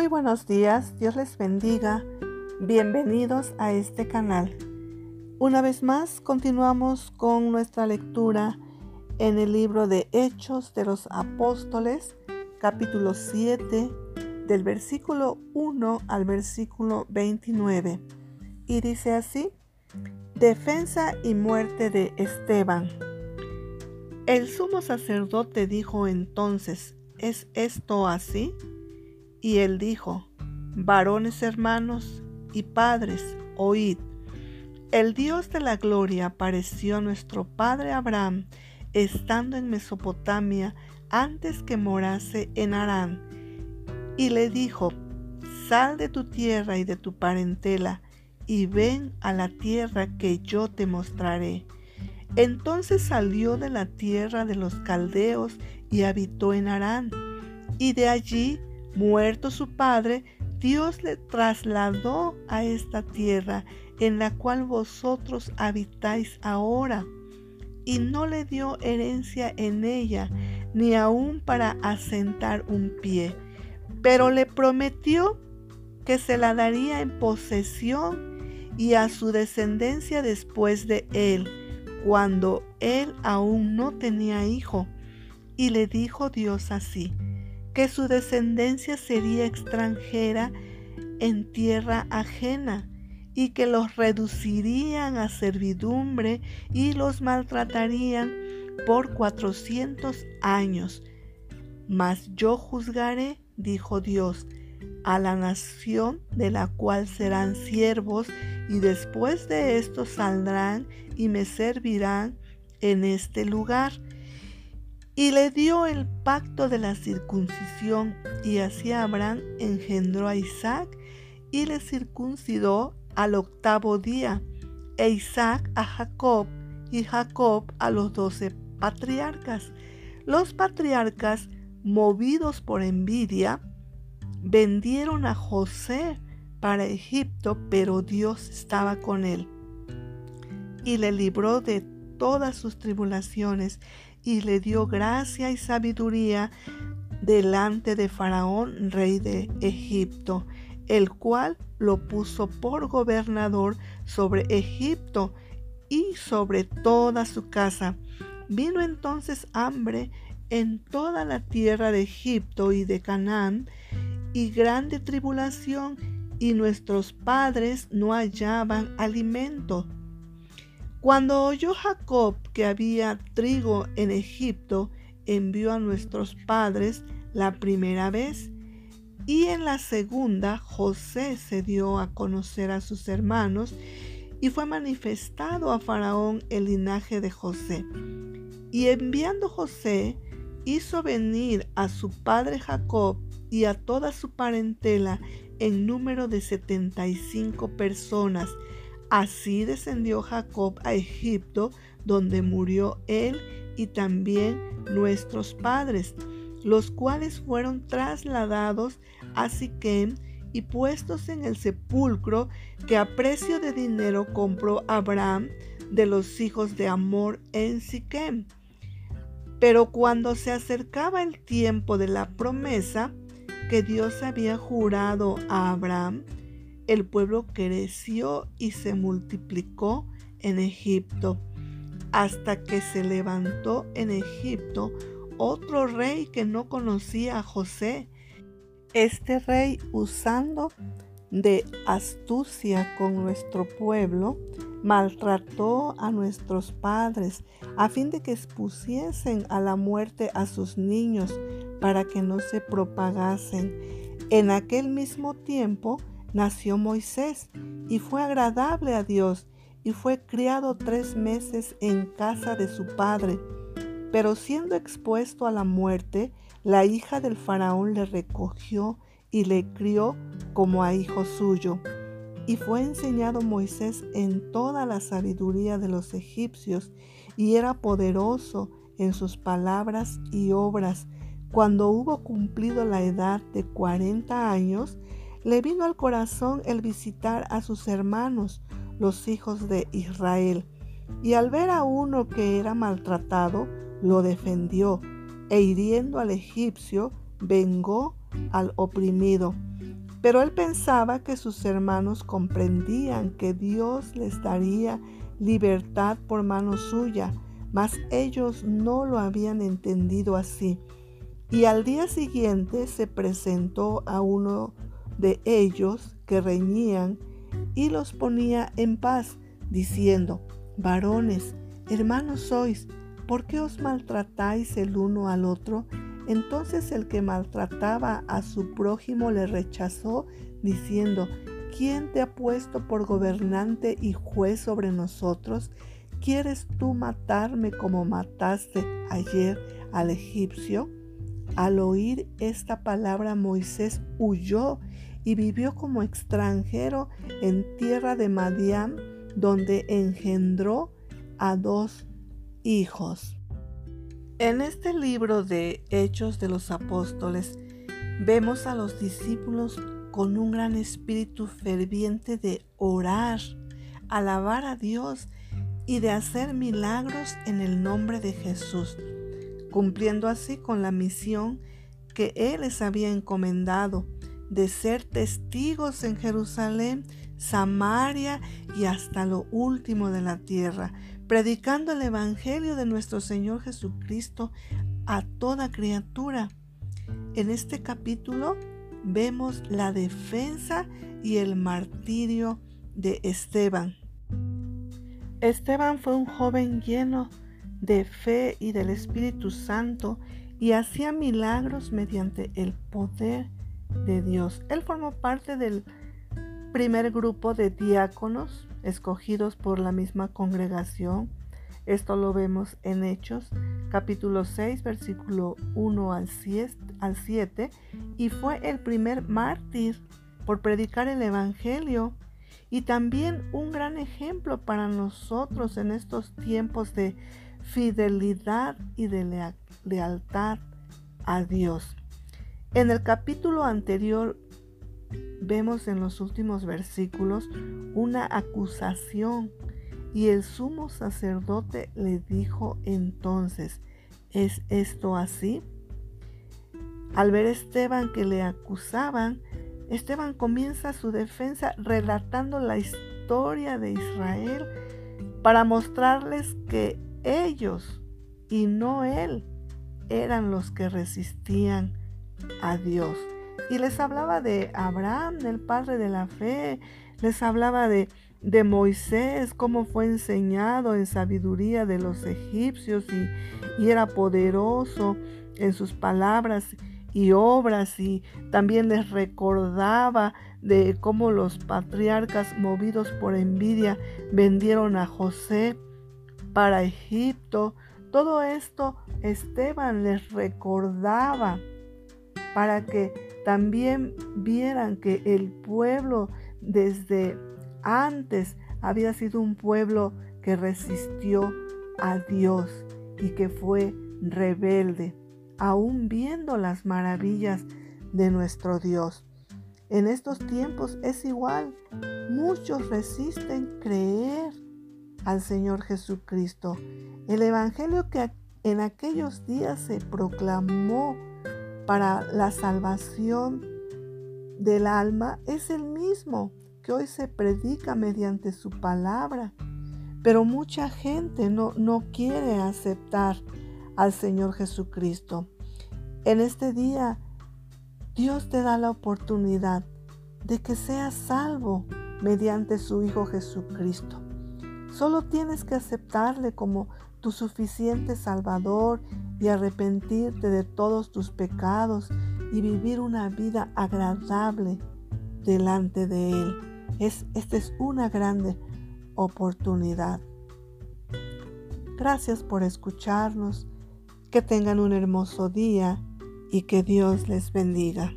Muy buenos días, Dios les bendiga. Bienvenidos a este canal. Una vez más, continuamos con nuestra lectura en el libro de Hechos de los Apóstoles, capítulo 7, del versículo 1 al versículo 29. Y dice así, Defensa y muerte de Esteban. El sumo sacerdote dijo entonces, ¿es esto así? Y él dijo, varones hermanos y padres, oíd. El Dios de la gloria apareció a nuestro padre Abraham estando en Mesopotamia antes que morase en Harán, y le dijo, sal de tu tierra y de tu parentela, y ven a la tierra que yo te mostraré. Entonces salió de la tierra de los caldeos y habitó en Harán, y de allí, muerto su padre, Dios le trasladó a esta tierra en la cual vosotros habitáis ahora, y no le dio herencia en ella, ni aun para asentar un pie, pero le prometió que se la daría en posesión y a su descendencia después de él, cuando él aún no tenía hijo. Y le dijo Dios así, que su descendencia sería extranjera en tierra ajena, y que los reducirían a servidumbre y los maltratarían por cuatrocientos años. Mas yo juzgaré, dijo Dios, a la nación de la cual serán siervos y después de esto saldrán y me servirán en este lugar. Y le dio el pacto de la circuncisión, y así Abraham engendró a Isaac y le circuncidó al octavo día, e Isaac a Jacob, y Jacob a los doce patriarcas. Los patriarcas, movidos por envidia, vendieron a José para Egipto, pero Dios estaba con él y le libró de todas sus tribulaciones y le dio gracia y sabiduría delante de Faraón, rey de Egipto, el cual lo puso por gobernador sobre Egipto y sobre toda su casa. Vino entonces hambre en toda la tierra de Egipto y de Canaán, y grande tribulación y nuestros padres no hallaban alimento. Cuando oyó Jacob que había trigo en Egipto, envió a nuestros padres la primera vez, y en la segunda José se dio a conocer a sus hermanos, y fue manifestado a Faraón el linaje de José. Y enviando José, hizo venir a su padre Jacob y a toda su parentela en número de 75 personas. Así descendió Jacob a Egipto, donde murió él y también nuestros padres, los cuales fueron trasladados a Siquem y puestos en el sepulcro que a precio de dinero compró Abraham de los hijos de Amor en Siquem. Pero cuando se acercaba el tiempo de la promesa, que Dios había jurado a Abraham, el pueblo creció y se multiplicó en Egipto, hasta que se levantó en Egipto otro rey que no conocía a José. Este rey, usando de astucia con nuestro pueblo, maltrató a nuestros padres a fin de que expusiesen a la muerte a sus niños para que no se propagasen. En aquel mismo tiempo nació Moisés y fue agradable a Dios y fue criado tres meses en casa de su padre. Pero siendo expuesto a la muerte, la hija del faraón le recogió y le crió como a hijo suyo. Y fue enseñado Moisés en toda la sabiduría de los egipcios, y era poderoso en sus palabras y obras. Cuando hubo cumplido la edad de cuarenta años, le vino al corazón el visitar a sus hermanos, los hijos de Israel, y al ver a uno que era maltratado, lo defendió, e hiriendo al egipcio, vengó al oprimido. Pero él pensaba que sus hermanos comprendían que Dios les daría libertad por mano suya, mas ellos no lo habían entendido así. Y al día siguiente se presentó a uno de ellos que reñían y los ponía en paz, diciendo, varones, hermanos sois, ¿por qué os maltratáis el uno al otro? Entonces el que maltrataba a su prójimo le rechazó, diciendo, ¿quién te ha puesto por gobernante y juez sobre nosotros? ¿Quieres tú matarme como mataste ayer al egipcio? Al oír esta palabra Moisés huyó y vivió como extranjero en tierra de Madián, donde engendró a dos hijos. En este libro de Hechos de los Apóstoles vemos a los discípulos con un gran espíritu ferviente de orar, alabar a Dios y de hacer milagros en el nombre de Jesús, cumpliendo así con la misión que Él les había encomendado de ser testigos en Jerusalén, Samaria y hasta lo último de la tierra, predicando el Evangelio de nuestro Señor Jesucristo a toda criatura. En este capítulo vemos la defensa y el martirio de Esteban. Esteban fue un joven lleno de fe y del Espíritu Santo y hacía milagros mediante el poder de Dios. Él formó parte del primer grupo de diáconos escogidos por la misma congregación. Esto lo vemos en Hechos capítulo 6 versículo 1 al 7 y fue el primer mártir por predicar el Evangelio y también un gran ejemplo para nosotros en estos tiempos de fidelidad y de lealtad a Dios. En el capítulo anterior vemos en los últimos versículos una acusación y el sumo sacerdote le dijo entonces, ¿es esto así? Al ver a Esteban que le acusaban, Esteban comienza su defensa relatando la historia de Israel para mostrarles que ellos y no él eran los que resistían a Dios. Y les hablaba de Abraham, el padre de la fe, les hablaba de, de Moisés, cómo fue enseñado en sabiduría de los egipcios y, y era poderoso en sus palabras y obras y también les recordaba de cómo los patriarcas movidos por envidia vendieron a José para Egipto. Todo esto Esteban les recordaba para que también vieran que el pueblo desde antes había sido un pueblo que resistió a Dios y que fue rebelde, aún viendo las maravillas de nuestro Dios. En estos tiempos es igual. Muchos resisten creer al Señor Jesucristo. El Evangelio que en aquellos días se proclamó para la salvación del alma es el mismo que hoy se predica mediante su palabra. Pero mucha gente no, no quiere aceptar al Señor Jesucristo. En este día, Dios te da la oportunidad de que seas salvo mediante su Hijo Jesucristo. Solo tienes que aceptarle como tu suficiente Salvador y arrepentirte de todos tus pecados y vivir una vida agradable delante de Él. Es, esta es una grande oportunidad. Gracias por escucharnos. Que tengan un hermoso día y que Dios les bendiga.